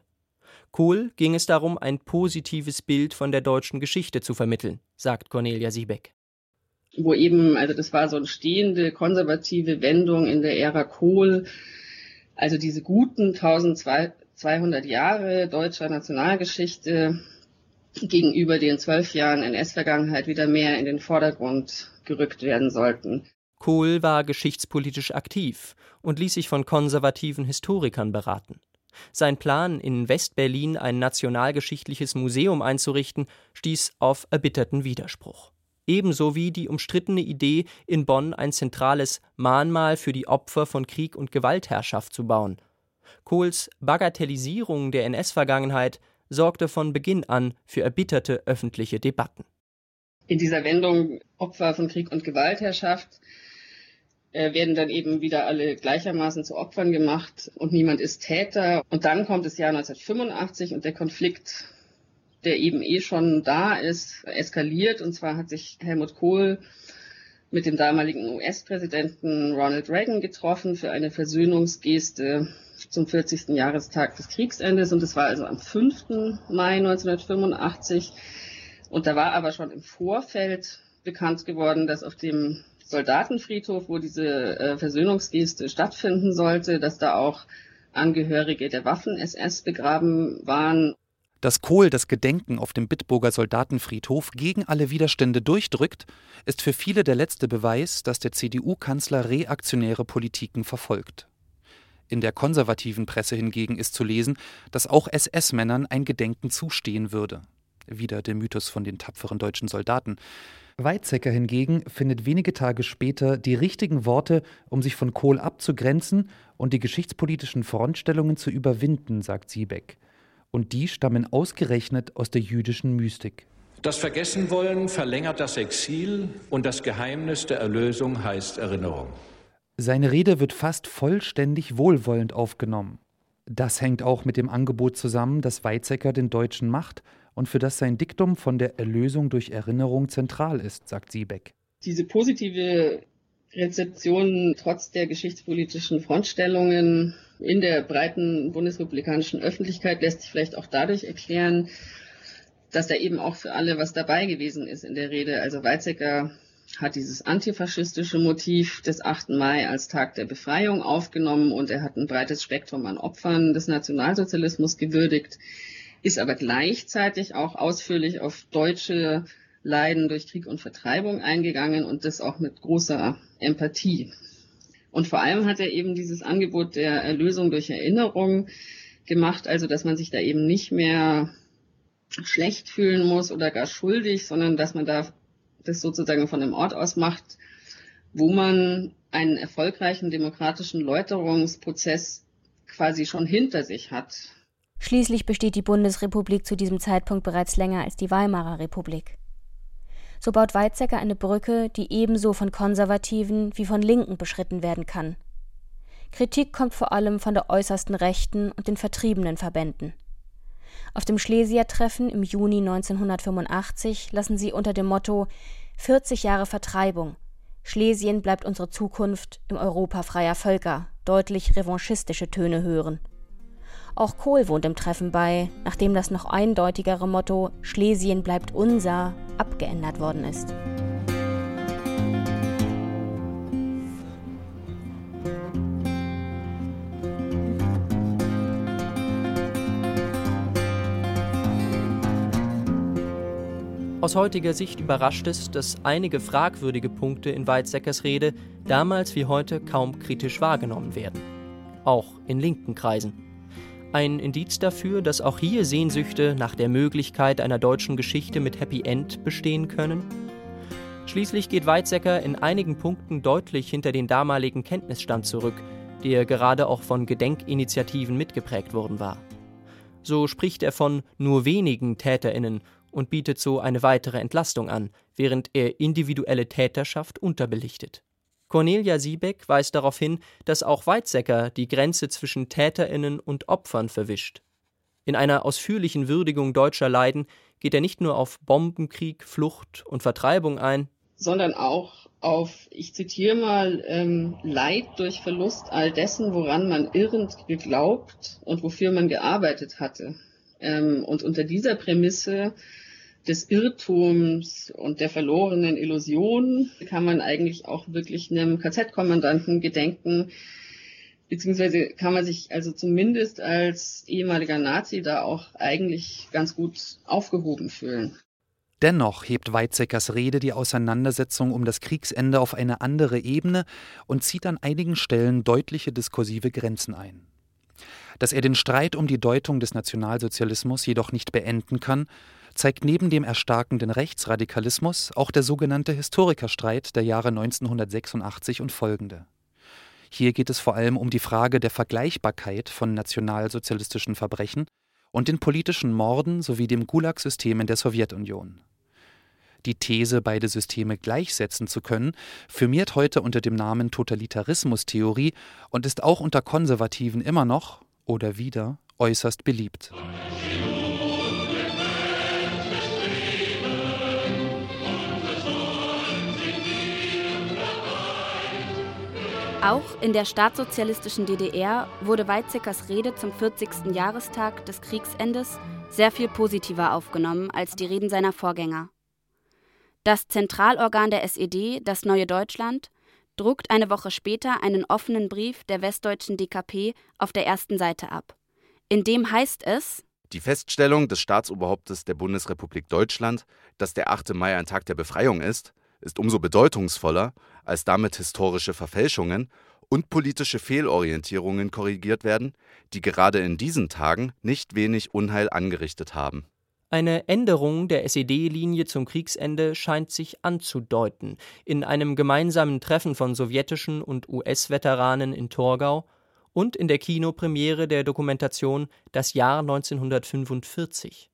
Kohl ging es darum, ein positives Bild von der deutschen Geschichte zu vermitteln, sagt Cornelia Siebeck. Wo eben, also das war so eine stehende konservative Wendung in der Ära Kohl, also diese guten 1200 Jahre deutscher Nationalgeschichte gegenüber den zwölf Jahren NS-Vergangenheit wieder mehr in den Vordergrund gerückt werden sollten. Kohl war geschichtspolitisch aktiv und ließ sich von konservativen Historikern beraten. Sein Plan, in Westberlin ein nationalgeschichtliches Museum einzurichten, stieß auf erbitterten Widerspruch. Ebenso wie die umstrittene Idee, in Bonn ein zentrales Mahnmal für die Opfer von Krieg und Gewaltherrschaft zu bauen. Kohls Bagatellisierung der NS-Vergangenheit sorgte von Beginn an für erbitterte öffentliche Debatten. In dieser Wendung Opfer von Krieg und Gewaltherrschaft werden dann eben wieder alle gleichermaßen zu Opfern gemacht und niemand ist Täter. Und dann kommt das Jahr 1985 und der Konflikt, der eben eh schon da ist, eskaliert. Und zwar hat sich Helmut Kohl mit dem damaligen US-Präsidenten Ronald Reagan getroffen für eine Versöhnungsgeste zum 40. Jahrestag des Kriegsendes und das war also am 5. Mai 1985. Und da war aber schon im Vorfeld bekannt geworden, dass auf dem Soldatenfriedhof, wo diese äh, Versöhnungsgeste stattfinden sollte, dass da auch Angehörige der Waffen-SS begraben waren. Dass Kohl das Gedenken auf dem Bitburger Soldatenfriedhof gegen alle Widerstände durchdrückt, ist für viele der letzte Beweis, dass der CDU-Kanzler reaktionäre Politiken verfolgt. In der konservativen Presse hingegen ist zu lesen, dass auch SS-Männern ein Gedenken zustehen würde. Wieder der Mythos von den tapferen deutschen Soldaten. Weizsäcker hingegen findet wenige Tage später die richtigen Worte, um sich von Kohl abzugrenzen und die geschichtspolitischen Frontstellungen zu überwinden, sagt Siebeck. Und die stammen ausgerechnet aus der jüdischen Mystik. Das Vergessenwollen verlängert das Exil und das Geheimnis der Erlösung heißt Erinnerung. Seine Rede wird fast vollständig wohlwollend aufgenommen. Das hängt auch mit dem Angebot zusammen, das Weizsäcker den Deutschen macht und für das sein Diktum von der Erlösung durch Erinnerung zentral ist, sagt Siebeck. Diese positive Rezeption trotz der geschichtspolitischen Frontstellungen in der breiten bundesrepublikanischen Öffentlichkeit lässt sich vielleicht auch dadurch erklären, dass da eben auch für alle was dabei gewesen ist in der Rede. Also Weizsäcker hat dieses antifaschistische Motiv des 8. Mai als Tag der Befreiung aufgenommen und er hat ein breites Spektrum an Opfern des Nationalsozialismus gewürdigt, ist aber gleichzeitig auch ausführlich auf deutsche Leiden durch Krieg und Vertreibung eingegangen und das auch mit großer Empathie. Und vor allem hat er eben dieses Angebot der Erlösung durch Erinnerung gemacht, also dass man sich da eben nicht mehr schlecht fühlen muss oder gar schuldig, sondern dass man da das sozusagen von einem Ort aus macht, wo man einen erfolgreichen demokratischen Läuterungsprozess quasi schon hinter sich hat. Schließlich besteht die Bundesrepublik zu diesem Zeitpunkt bereits länger als die Weimarer Republik. So baut Weizsäcker eine Brücke, die ebenso von Konservativen wie von Linken beschritten werden kann. Kritik kommt vor allem von der äußersten Rechten und den vertriebenen Verbänden. Auf dem Schlesier-Treffen im Juni 1985 lassen sie unter dem Motto 40 Jahre Vertreibung. Schlesien bleibt unsere Zukunft im Europa freier Völker deutlich revanchistische Töne hören. Auch Kohl wohnt im Treffen bei, nachdem das noch eindeutigere Motto Schlesien bleibt unser abgeändert worden ist. Aus heutiger Sicht überrascht es, dass einige fragwürdige Punkte in Weizsäckers Rede damals wie heute kaum kritisch wahrgenommen werden. Auch in linken Kreisen. Ein Indiz dafür, dass auch hier Sehnsüchte nach der Möglichkeit einer deutschen Geschichte mit Happy End bestehen können? Schließlich geht Weizsäcker in einigen Punkten deutlich hinter den damaligen Kenntnisstand zurück, der gerade auch von Gedenkinitiativen mitgeprägt worden war. So spricht er von nur wenigen Täterinnen und bietet so eine weitere Entlastung an, während er individuelle Täterschaft unterbelichtet. Cornelia Siebeck weist darauf hin, dass auch Weizsäcker die Grenze zwischen Täterinnen und Opfern verwischt. In einer ausführlichen Würdigung deutscher Leiden geht er nicht nur auf Bombenkrieg, Flucht und Vertreibung ein, sondern auch auf, ich zitiere mal, ähm, Leid durch Verlust all dessen, woran man irrend geglaubt und wofür man gearbeitet hatte. Ähm, und unter dieser Prämisse des Irrtums und der verlorenen Illusion kann man eigentlich auch wirklich einem KZ-Kommandanten gedenken, beziehungsweise kann man sich also zumindest als ehemaliger Nazi da auch eigentlich ganz gut aufgehoben fühlen. Dennoch hebt Weizsäckers Rede die Auseinandersetzung um das Kriegsende auf eine andere Ebene und zieht an einigen Stellen deutliche diskursive Grenzen ein. Dass er den Streit um die Deutung des Nationalsozialismus jedoch nicht beenden kann, zeigt neben dem erstarkenden Rechtsradikalismus auch der sogenannte Historikerstreit der Jahre 1986 und folgende. Hier geht es vor allem um die Frage der Vergleichbarkeit von nationalsozialistischen Verbrechen und den politischen Morden sowie dem Gulag-System in der Sowjetunion. Die These, beide Systeme gleichsetzen zu können, firmiert heute unter dem Namen Totalitarismustheorie und ist auch unter Konservativen immer noch oder wieder äußerst beliebt. Auch in der staatssozialistischen DDR wurde Weizsäckers Rede zum 40. Jahrestag des Kriegsendes sehr viel positiver aufgenommen als die Reden seiner Vorgänger. Das Zentralorgan der SED, das Neue Deutschland, druckt eine Woche später einen offenen Brief der westdeutschen DKP auf der ersten Seite ab. In dem heißt es Die Feststellung des Staatsoberhauptes der Bundesrepublik Deutschland, dass der 8. Mai ein Tag der Befreiung ist, ist umso bedeutungsvoller, als damit historische Verfälschungen und politische Fehlorientierungen korrigiert werden, die gerade in diesen Tagen nicht wenig Unheil angerichtet haben. Eine Änderung der SED-Linie zum Kriegsende scheint sich anzudeuten. In einem gemeinsamen Treffen von sowjetischen und US-Veteranen in Torgau und in der Kinopremiere der Dokumentation Das Jahr 1945.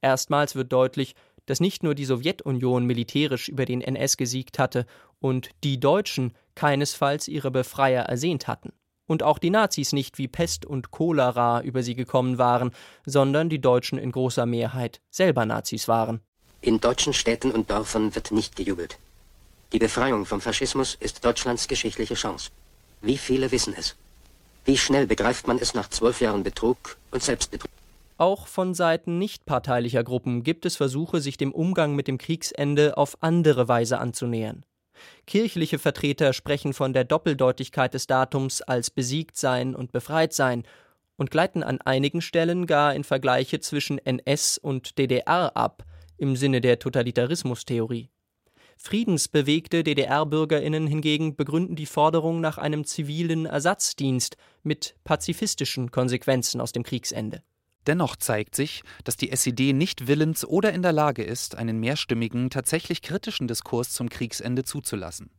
Erstmals wird deutlich, dass nicht nur die Sowjetunion militärisch über den NS gesiegt hatte und die Deutschen keinesfalls ihre Befreier ersehnt hatten. Und auch die Nazis nicht wie Pest und Cholera über sie gekommen waren, sondern die Deutschen in großer Mehrheit selber Nazis waren. In deutschen Städten und Dörfern wird nicht gejubelt. Die Befreiung vom Faschismus ist Deutschlands geschichtliche Chance. Wie viele wissen es? Wie schnell begreift man es nach zwölf Jahren Betrug und Selbstbetrug? Auch von Seiten nichtparteilicher Gruppen gibt es Versuche, sich dem Umgang mit dem Kriegsende auf andere Weise anzunähern. Kirchliche Vertreter sprechen von der Doppeldeutigkeit des Datums als besiegt sein und befreit sein und gleiten an einigen Stellen gar in Vergleiche zwischen NS und DDR ab, im Sinne der Totalitarismustheorie. Friedensbewegte DDR-Bürgerinnen hingegen begründen die Forderung nach einem zivilen Ersatzdienst mit pazifistischen Konsequenzen aus dem Kriegsende. Dennoch zeigt sich, dass die SED nicht willens oder in der Lage ist, einen mehrstimmigen, tatsächlich kritischen Diskurs zum Kriegsende zuzulassen.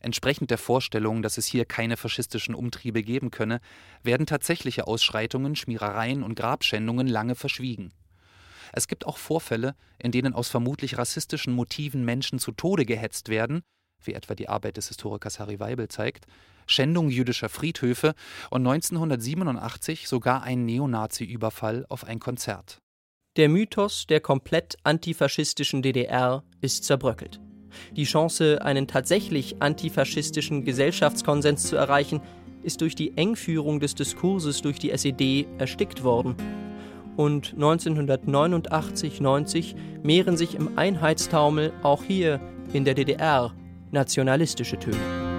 Entsprechend der Vorstellung, dass es hier keine faschistischen Umtriebe geben könne, werden tatsächliche Ausschreitungen, Schmierereien und Grabschändungen lange verschwiegen. Es gibt auch Vorfälle, in denen aus vermutlich rassistischen Motiven Menschen zu Tode gehetzt werden, wie etwa die Arbeit des Historikers Harry Weibel zeigt, Schändung jüdischer Friedhöfe und 1987 sogar ein Neonazi-Überfall auf ein Konzert. Der Mythos der komplett antifaschistischen DDR ist zerbröckelt. Die Chance, einen tatsächlich antifaschistischen Gesellschaftskonsens zu erreichen, ist durch die Engführung des Diskurses durch die SED erstickt worden. Und 1989-90 mehren sich im Einheitstaumel auch hier in der DDR nationalistische Töne.